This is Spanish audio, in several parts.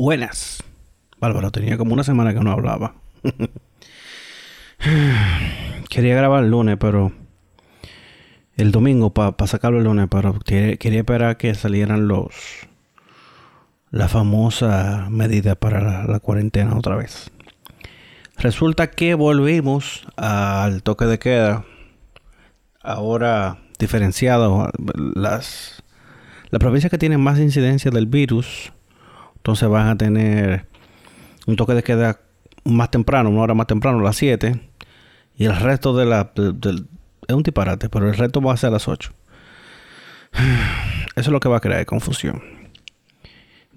Buenas. Bárbaro, tenía como una semana que no hablaba. quería grabar el lunes, pero... El domingo para sacarlo el lunes, pero quería, esperar que salieran los... La famosa medida para la cuarentena otra vez. Resulta que volvimos al toque de queda. Ahora diferenciado. Las, las provincias que tienen más incidencia del virus entonces van a tener un toque de queda más temprano, una hora más temprano, las 7. Y el resto de la... es un disparate, pero el resto va a ser a las 8. Eso es lo que va a crear confusión.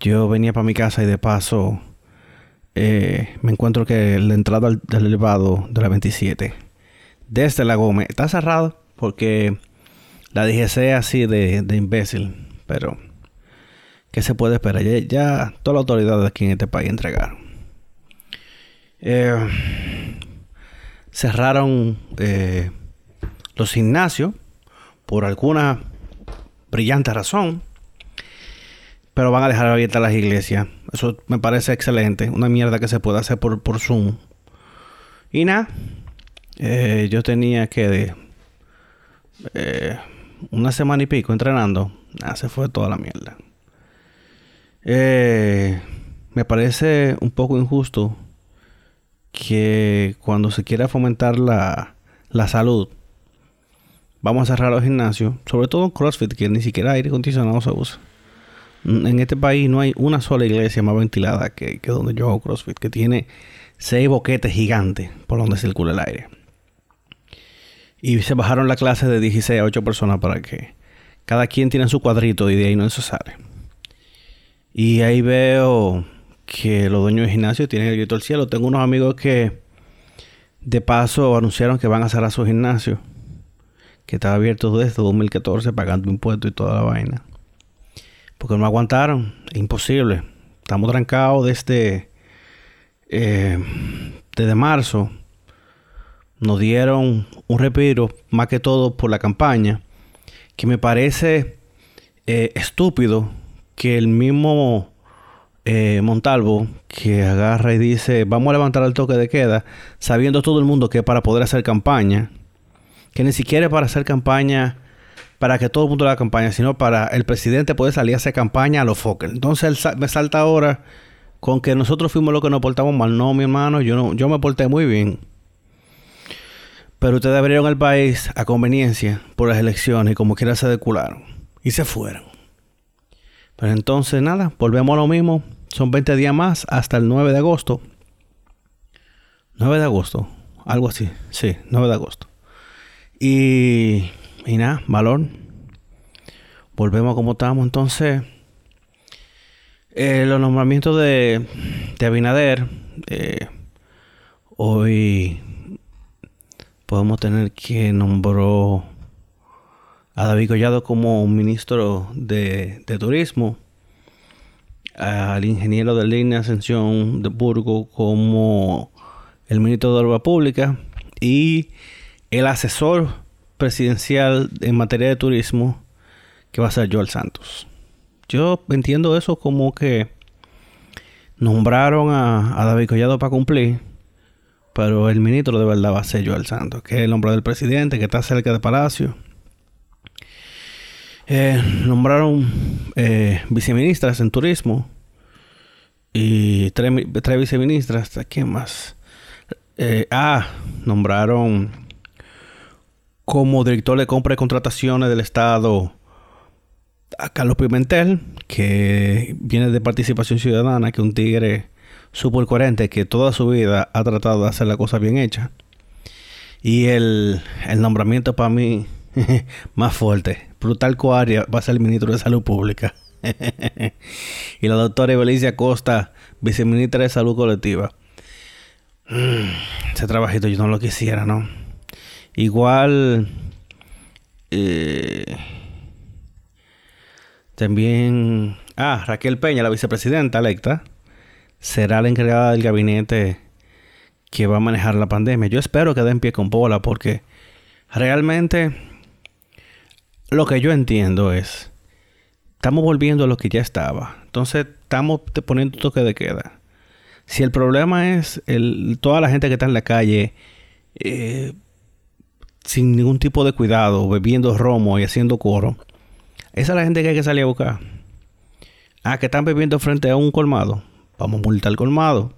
Yo venía para mi casa y de paso eh, me encuentro que la entrada del elevado de la 27 desde la Gómez está cerrado porque la DGC así de imbécil, pero ¿Qué se puede esperar? Ya, ya todas las autoridades aquí en este país entregaron. Eh, cerraron eh, los gimnasios por alguna brillante razón, pero van a dejar abiertas las iglesias. Eso me parece excelente. Una mierda que se puede hacer por, por Zoom. Y nada, eh, yo tenía que una semana y pico entrenando. Nada, se fue toda la mierda. Eh, me parece un poco injusto que cuando se quiera fomentar la, la salud, vamos a cerrar los gimnasios, sobre todo en CrossFit, que ni siquiera aire acondicionado se usa. En este país no hay una sola iglesia más ventilada que, que donde yo hago CrossFit, que tiene seis boquetes gigantes por donde circula el aire. Y se bajaron la clase de 16 a 8 personas para que cada quien tiene su cuadrito y de ahí no se sale. Y ahí veo que los dueños de gimnasio tienen el grito al cielo. Tengo unos amigos que de paso anunciaron que van a cerrar su gimnasio. Que estaba abierto desde 2014 pagando impuestos y toda la vaina. Porque no aguantaron. Imposible. Estamos trancados desde, eh, desde marzo. Nos dieron un respiro, más que todo por la campaña. Que me parece eh, estúpido que el mismo eh, Montalvo que agarra y dice vamos a levantar el toque de queda, sabiendo todo el mundo que para poder hacer campaña, que ni siquiera para hacer campaña para que todo el mundo haga campaña, sino para el presidente poder salir a hacer campaña a los Fokker. Entonces me salta ahora con que nosotros fuimos los que nos portamos mal. No, mi hermano, yo no, yo me porté muy bien. Pero ustedes abrieron el país a conveniencia por las elecciones y como quiera se decularon. Y se fueron. Pero entonces nada, volvemos a lo mismo. Son 20 días más hasta el 9 de agosto. 9 de agosto, algo así. Sí, 9 de agosto. Y, y nada, valor. Volvemos a como estamos. Entonces, eh, los nombramientos de, de Abinader. Eh, hoy podemos tener que nombró a David Collado como ministro de, Turismo, al ingeniero de línea Ascensión de Burgo como el ministro de Obra Pública y el asesor presidencial en materia de turismo que va a ser Joel Santos. Yo entiendo eso como que nombraron a, David Collado para cumplir, pero el ministro de verdad va a ser Joel Santos, que es el nombre del presidente, que está cerca del palacio eh, nombraron eh, viceministras en turismo y tres, viceministras. ¿Quién más? Eh, ah, nombraron como director de compra y contrataciones del Estado a Carlos Pimentel, que viene de Participación Ciudadana, que un tigre súper coherente que toda su vida ha tratado de hacer la cosa bien hecha. Y el, el nombramiento para mí más fuerte Brutal Coaria va a ser el ministro de Salud Pública. y la doctora Evelicia Costa, viceministra de Salud Colectiva. Mm, ese trabajito yo no lo quisiera, ¿no? Igual... Eh, también... Ah, Raquel Peña, la vicepresidenta electa, será la encargada del gabinete que va a manejar la pandemia. Yo espero que den pie con bola porque realmente lo que yo entiendo es, estamos volviendo a lo que ya estaba. Entonces estamos poniendo toque de queda. Si el problema es el, toda la gente que está en la calle eh, sin ningún tipo de cuidado, bebiendo romo y haciendo coro, esa es la gente que hay que salir a buscar. Ah, que están bebiendo frente a un colmado. Vamos a multar el colmado.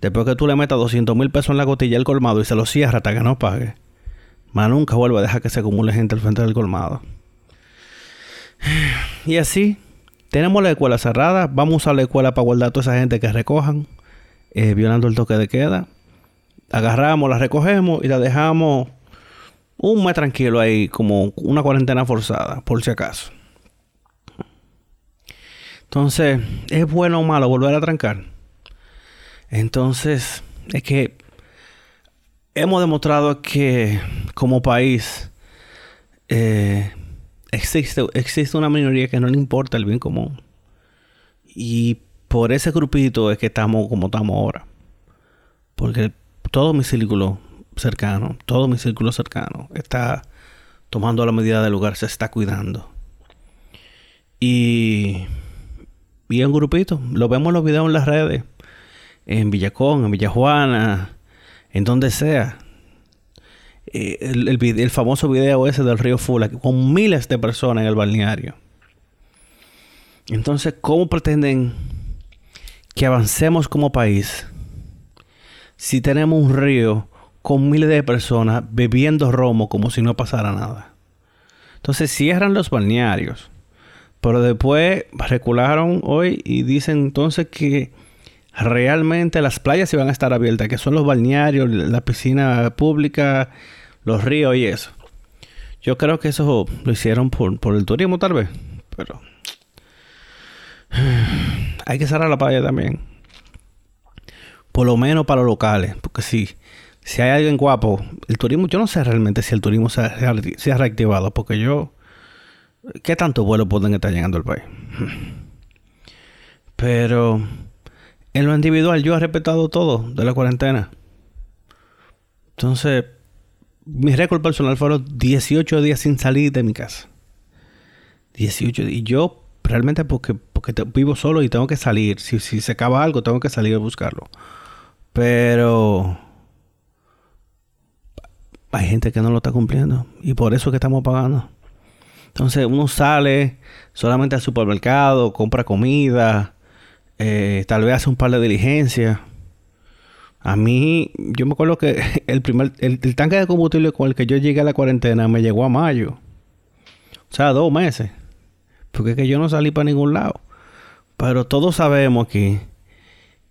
Después que tú le metas 200 mil pesos en la gotilla al colmado y se lo cierra hasta que no pague. Más nunca vuelve a dejar que se acumule gente al frente del colmado. Y así, tenemos la escuela cerrada. Vamos a la escuela para guardar a toda esa gente que recojan, eh, violando el toque de queda. Agarramos, la recogemos y la dejamos un mes tranquilo ahí, como una cuarentena forzada, por si acaso. Entonces, ¿es bueno o malo volver a trancar? Entonces, es que hemos demostrado que como país eh, existe, existe una minoría que no le importa el bien común. Y por ese grupito es que estamos como estamos ahora. Porque todo mi círculo cercano, todo mi círculo cercano está tomando la medida del lugar, se está cuidando. Y, y un grupito, lo vemos en los videos en las redes, en Villacón, en Villajuana, en donde sea. Eh, el, famoso video ese del río Fula, con miles de personas en el balneario. Entonces, ¿cómo pretenden que avancemos como país si tenemos un río con miles de personas bebiendo romo como si no pasara nada. Entonces cierran los balnearios. Pero después recularon hoy y dicen entonces que realmente las playas se van a estar abiertas, que son los balnearios, la piscina pública, los ríos y eso. Yo creo que eso lo hicieron por, por el turismo tal vez. Pero hay que cerrar la playa también. Por lo menos para los locales. Porque si si hay alguien guapo, el turismo, yo no sé realmente si el turismo se ha, reactivado, porque yo, ¿qué tanto vuelo pueden estar llegando al país? Pero en lo individual yo he respetado todo de la cuarentena. Entonces, mi récord personal fueron 18 días sin salir de mi casa. 18 días. Y yo realmente porque, porque vivo solo y tengo que salir. Si, si se acaba algo, tengo que salir a buscarlo. Pero hay gente que no lo está cumpliendo y por eso es que estamos pagando. Entonces uno sale solamente al supermercado, compra comida, eh, tal vez hace un par de diligencias. A mí, yo me acuerdo que el primer, el, tanque de combustible con el que yo llegué a la cuarentena me llegó a mayo. O sea, dos meses. Porque es que yo no salí para ningún lado. Pero todos sabemos aquí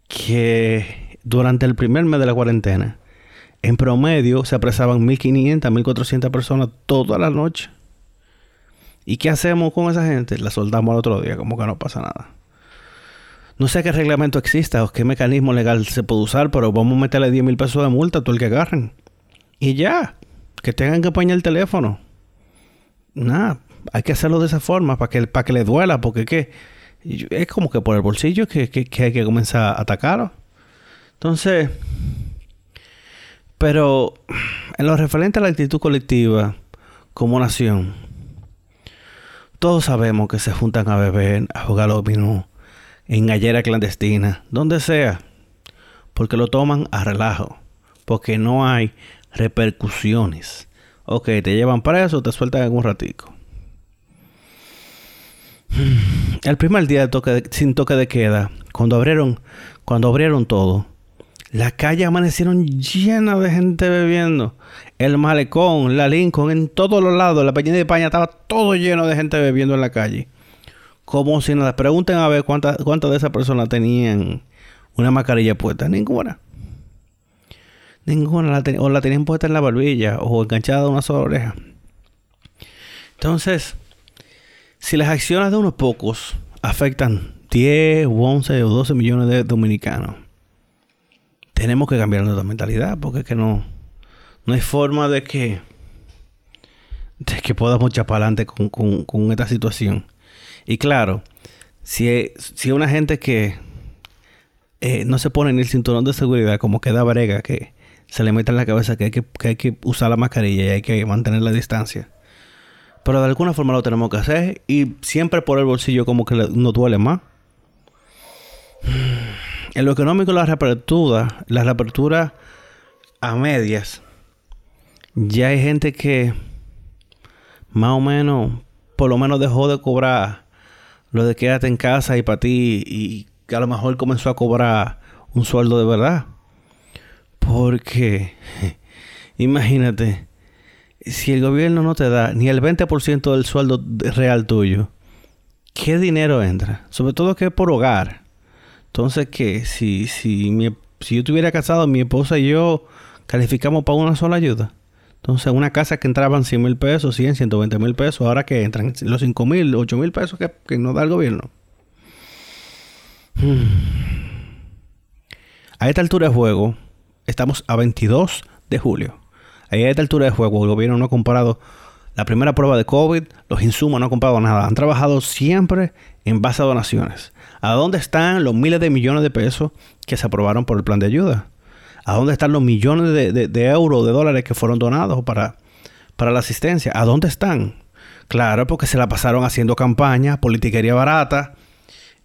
que durante el primer mes de la cuarentena, en promedio se apresaban 1.500, 1.400 personas toda la noche. ¿Y qué hacemos con esa gente? La soldamos al otro día, como que no pasa nada. No sé qué reglamento exista o qué mecanismo legal se puede usar, pero vamos a meterle 10 mil pesos de multa a todo el que agarren. Y ya, que tengan que poner el teléfono. Nada, hay que hacerlo de esa forma para que, que le duela, porque ¿qué? es como que por el bolsillo que, que hay que comenzar a atacarlo. Entonces, pero en lo referente a la actitud colectiva como nación, todos sabemos que se juntan a beber, a jugar los dominó, en gallera clandestina, donde sea, porque lo toman a relajo, porque no hay repercusiones. Ok, te llevan preso, te sueltan en un ratico. El primer día de sin toque de queda, cuando abrieron, cuando abrieron todo, las calles amanecieron llenas de gente bebiendo. El malecón, la Lincoln, en todos los lados, la peña de España estaba todo lleno de gente bebiendo en la calle. Como si nada. Pregunten a ver cuántas cuántas de esas personas tenían una mascarilla puesta. Ninguna. Ninguna. La o la tenían puesta en la barbilla o enganchada a una sola oreja. Entonces, si las acciones de unos pocos afectan 10, 11 o 12 millones de dominicanos tenemos que cambiar nuestra mentalidad porque es que no, no hay forma de que, de que podamos echar para adelante con, esta situación. Y claro, si, si una gente que eh, no se pone ni el cinturón de seguridad, como queda brega, que se le mete en la cabeza que hay que, hay que usar la mascarilla y hay que mantener la distancia. Pero de alguna forma lo tenemos que hacer y siempre por el bolsillo como que nos duele más. En lo económico, la reapertura, la reapertura a medias, ya hay gente que más o menos, por lo menos dejó de cobrar lo de quédate en casa y para ti y que a lo mejor comenzó a cobrar un sueldo de verdad. Porque, imagínate, si el gobierno no te da ni el 20% del sueldo real tuyo, ¿qué dinero entra? Sobre todo que es por hogar. Entonces, que si, si, si yo estuviera casado, mi esposa y yo calificamos para una sola ayuda. Entonces, una casa que entraban 100 mil pesos, 100, 120 mil pesos, ahora que entran los 5 mil, 8 mil pesos que, que nos da el gobierno. Hmm. A esta altura de juego, estamos a 22 de julio. A esta altura de juego, el gobierno no ha comprado la primera prueba de COVID, los insumos no han comprado nada. Han trabajado siempre en base a donaciones. ¿A dónde están los miles de millones de pesos que se aprobaron por el plan de ayuda? ¿A dónde están los millones de, euros, de dólares que fueron donados para, para la asistencia? ¿A dónde están? Claro, porque se la pasaron haciendo campaña, politiquería barata,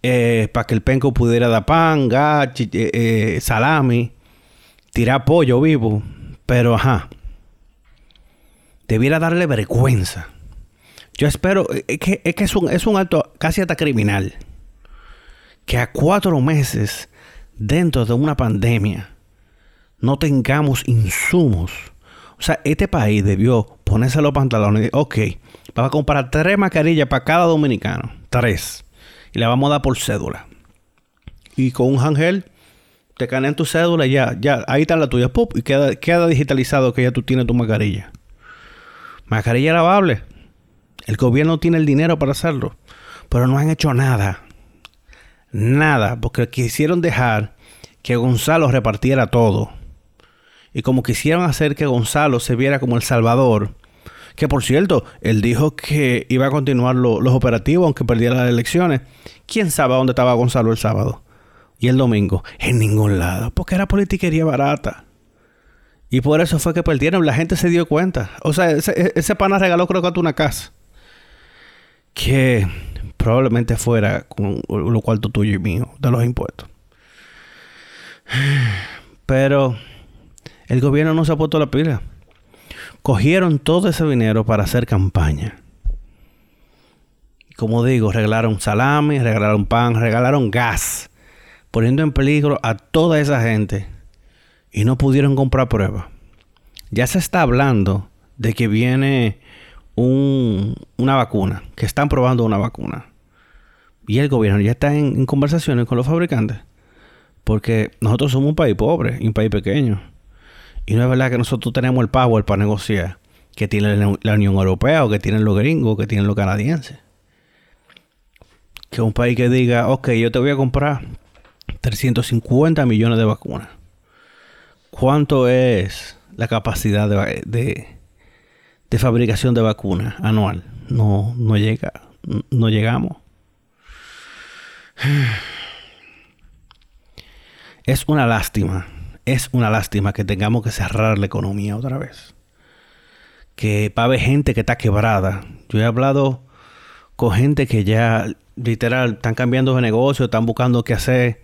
eh, para que el penco pudiera dar pan, gas, eh, eh, salami, tirar pollo vivo. Pero ajá, debiera darle vergüenza. Yo espero, es que es, que es, un, es un acto casi hasta criminal. Que a cuatro meses dentro de una pandemia no tengamos insumos. O sea, este país debió ponerse los pantalones y decir, ok, vamos a comprar tres mascarillas para cada dominicano. Tres. Y la vamos a dar por cédula. Y con un ángel te canean tu cédula y ya, ya, ahí está la tuya. y queda, queda digitalizado que ya tú tienes tu mascarilla. Mascarilla lavable. El gobierno tiene el dinero para hacerlo. Pero no han hecho nada. Nada. Porque quisieron dejar que Gonzalo repartiera todo. Y como quisieron hacer que Gonzalo se viera como el Salvador, que por cierto, él dijo que iba a continuar los operativos aunque perdiera las elecciones. ¿Quién sabe dónde estaba Gonzalo el sábado? Y el domingo, en ningún lado, porque era politiquería barata. Y por eso fue que perdieron, la gente se dio cuenta. O sea, ese, ese pana regaló creo que una casa. Que probablemente fuera con lo cuarto tuyo y mío, de los impuestos. Pero el gobierno no se ha puesto la pila. Cogieron todo ese dinero para hacer campaña. Como digo, regalaron salami, regalaron pan, regalaron gas, poniendo en peligro a toda esa gente y no pudieron comprar pruebas. Ya se está hablando de que viene una vacuna, que están probando una vacuna. Y el gobierno ya está en, en conversaciones con los fabricantes. Porque nosotros somos un país pobre y un país pequeño. Y no es verdad que nosotros tenemos el power para negociar que tiene la Unión Europea o que tienen los gringos, que tienen los canadienses. Que un país que diga, ok, yo te voy a comprar 350 millones de vacunas. ¿Cuánto es la capacidad de, de, fabricación de vacunas anual? No, no llega, no llegamos. Es una lástima es una lástima que tengamos que cerrar la economía otra vez. Que va a gente que está quebrada. Yo he hablado con gente que ya literal están cambiando de negocio, están buscando qué hacer.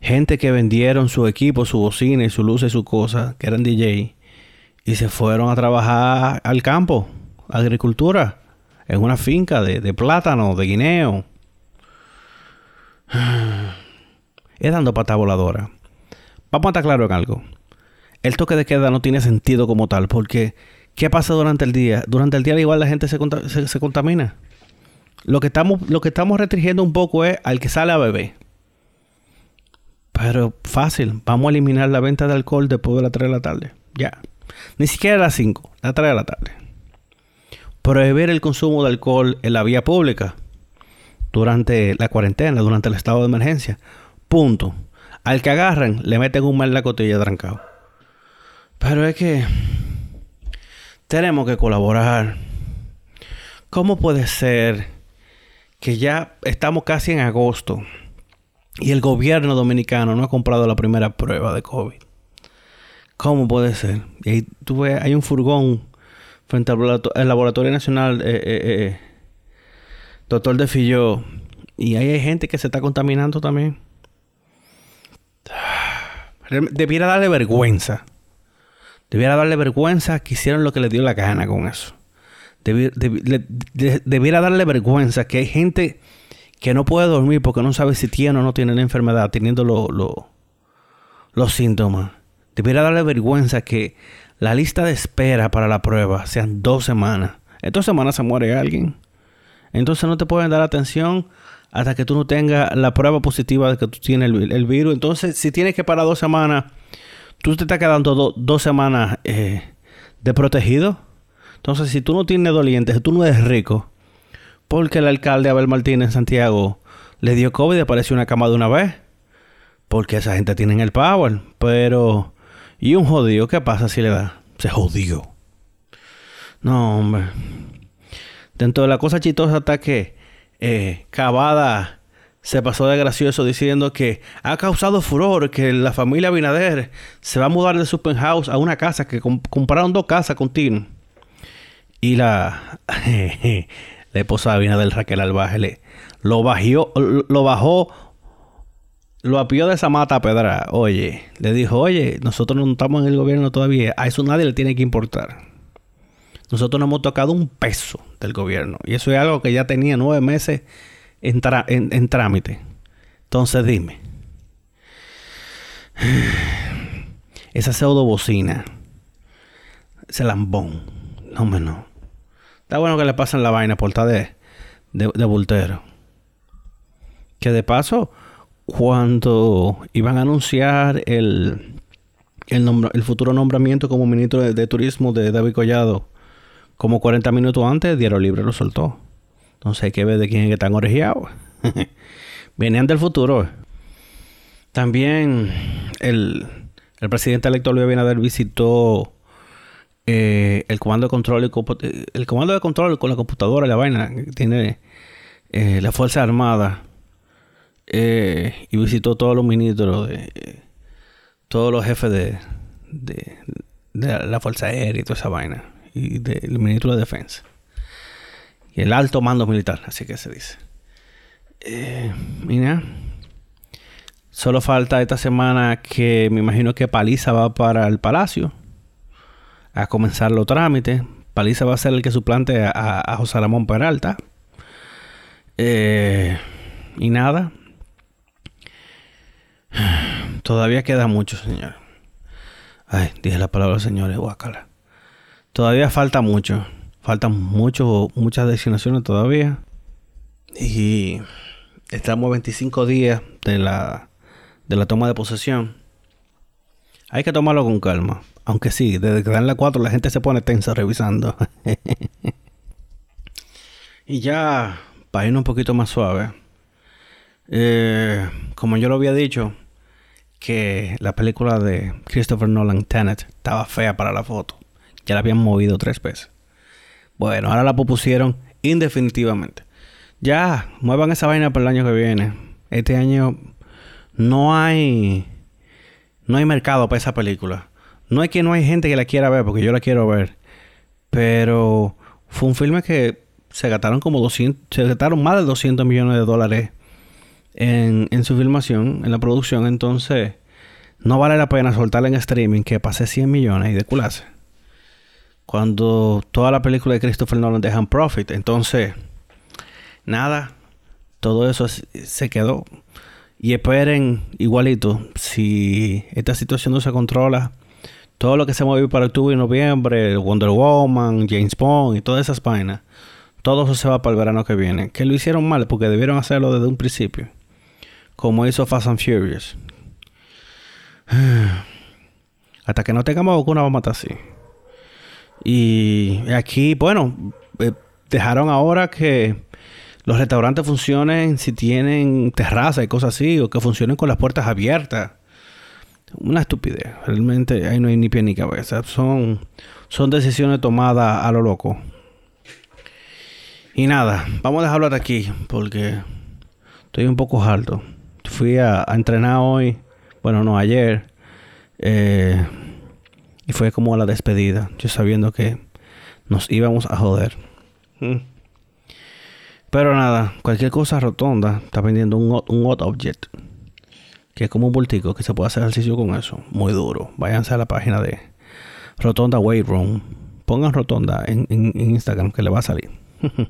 Gente que vendieron su equipo, su bocina y su luz y su cosa, que eran DJ, y se fueron a trabajar al campo, agricultura, en una finca de, de plátano, de guineo. Es dando pata voladora. Vamos a estar claro en algo. El toque de queda no tiene sentido como tal, porque ¿qué pasa durante el día? Durante el día igual la gente se, se, contamina. Lo que, estamos, lo que estamos restringiendo un poco es al que sale a beber. Pero fácil, vamos a eliminar la venta de alcohol después de las 3 de la tarde. Ya. Ni siquiera a las 5, a las 3 de la tarde. Prohibir el consumo de alcohol en la vía pública durante la cuarentena, durante el estado de emergencia. Punto. Al que agarran, le meten un mal la cotilla trancado. Pero es que tenemos que colaborar. ¿Cómo puede ser que ya estamos casi en agosto y el gobierno dominicano no ha comprado la primera prueba de COVID? ¿Cómo puede ser? Y ahí tú ves, hay un furgón frente al Laboratorio Nacional eh, eh, eh, Doctor de Filló y ahí hay gente que se está contaminando también. Debiera darle vergüenza. Debiera darle vergüenza que hicieron lo que le dio la gana con eso. Debiera, darle vergüenza que hay gente que no puede dormir porque no sabe si tiene o no tiene la enfermedad, teniendo los síntomas. Debiera darle vergüenza que la lista de espera para la prueba sean dos semanas. En dos semanas se muere alguien. Entonces no te pueden dar atención hasta que tú no tengas la prueba positiva de que tú tienes el, virus. Entonces, si tienes que parar dos semanas, tú te estás quedando dos semanas eh, de protegido. Entonces, si tú no tienes dolientes, si tú no eres rico, porque el alcalde Abel Martínez en Santiago le dio COVID y apareció una cama de una vez. Porque esa gente tiene el power. Pero, ¿y un jodido qué pasa si le da? Se jodió. No, hombre. Dentro de la cosa chistosa está que eh, Cavada se pasó de gracioso diciendo que ha causado furor que la familia Binader se va a mudar de su penthouse a una casa que compraron dos casas con Tino. Y la, la esposa de Binader, Raquel Albaje, lo, bajó, lo bajó, lo apió de esa mata a pedra. Oye, le dijo, oye, nosotros no estamos en el gobierno todavía, a eso nadie le tiene que importar. Nosotros no hemos tocado un peso del gobierno. Y eso es algo que ya tenía nueve meses en, trámite. Entonces dime. Esa pseudo bocina. Ese lambón. No menos. Está bueno que le pasen la vaina por estar de, de, voltero. Que de paso, cuando iban a anunciar el, el, futuro nombramiento como ministro de Turismo de David Collado como 40 minutos antes, Diario Libre lo soltó. Entonces hay que ver de quién es que están orejeados. Venían del futuro. También el, presidente electo Luis Abinader visitó eh, el comando de control el comando de control con la computadora la vaina que tiene eh, la Fuerza Armada eh, y visitó todos los ministros de todos los jefes de, de, de la Fuerza Aérea y toda esa vaina y del ministro de Defensa. Y el alto mando militar, así que se dice. Eh, mira, solo falta esta semana que me imagino que Paliza va para el Palacio a comenzar los trámites. Paliza va a ser el que suplante a, José Ramón Peralta. Eh, y nada. Todavía queda mucho, señor. Ay, dije la palabra señores, guacala. Todavía falta mucho. Faltan mucho, muchas destinaciones todavía. Y estamos 25 días de la, de la toma de posesión. Hay que tomarlo con calma. Aunque sí, desde que dan las 4 la gente se pone tensa revisando. y ya, para irnos un poquito más suave. Eh, como yo lo había dicho, que la película de Christopher Nolan, Tenet, estaba fea para la foto. Ya la habían movido tres veces. Bueno, ahora la propusieron indefinitivamente. Ya, muevan esa vaina para el año que viene. Este año no hay no hay mercado para esa película. No es que no hay gente que la quiera ver, porque yo la quiero ver. Pero fue un filme que se gastaron como 200, se gastaron más de 200 millones de dólares en, en su filmación, en la producción. Entonces, no vale la pena soltarla en streaming que pase 100 millones y de culase cuando toda la película de Christopher Nolan dejan profit. Entonces, nada, todo eso se quedó. Y esperen igualito, si esta situación no se controla, todo lo que se movió para octubre y noviembre, Wonder Woman, James Bond y todas esas vainas, todo eso se va para el verano que viene. Que lo hicieron mal porque debieron hacerlo desde un principio. Como hizo Fast and Furious. Hasta que no tengamos vacuna vamos a matar así. Y aquí, bueno, eh, dejaron ahora que los restaurantes funcionen si tienen terraza y cosas así, o que funcionen con las puertas abiertas. Una estupidez. Realmente ahí no hay ni pie ni cabeza. Son, son decisiones tomadas a lo loco. Y nada, vamos a dejarlo hasta aquí porque estoy un poco alto. Fui a, a entrenar hoy, bueno, no ayer. Eh, y fue como la despedida, yo sabiendo que nos íbamos a joder. Mm. Pero nada, cualquier cosa rotonda está vendiendo un, un object. que es como un bultico, que se puede hacer ejercicio con eso. Muy duro. Váyanse a la página de Rotonda Weight Room. Pongan Rotonda en, Instagram que le va a salir.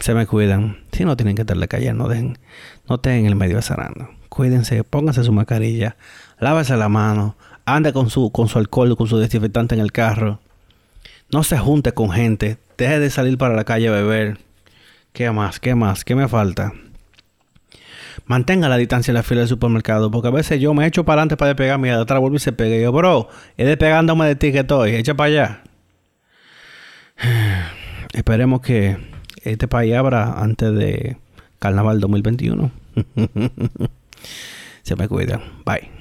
se me cuidan. Si no tienen que estarle cayendo, no dejen, no estén en el medio azarando. Cuídense, pónganse su mascarilla, lávese la mano, ande con su, con su alcohol, con su desinfectante en el carro. No se junte con gente. Deje de salir para la calle a beber. ¿Qué más? ¿Qué más? ¿Qué me falta? Mantenga la distancia en la fila del supermercado. Porque a veces yo me echo para adelante para despegarme y de atrás vuelvo y se pega. Y yo, bro, es despegándome de ti que estoy. Echa para allá. Esperemos que este país abra antes de Carnaval 2021. 小白鬼的，拜。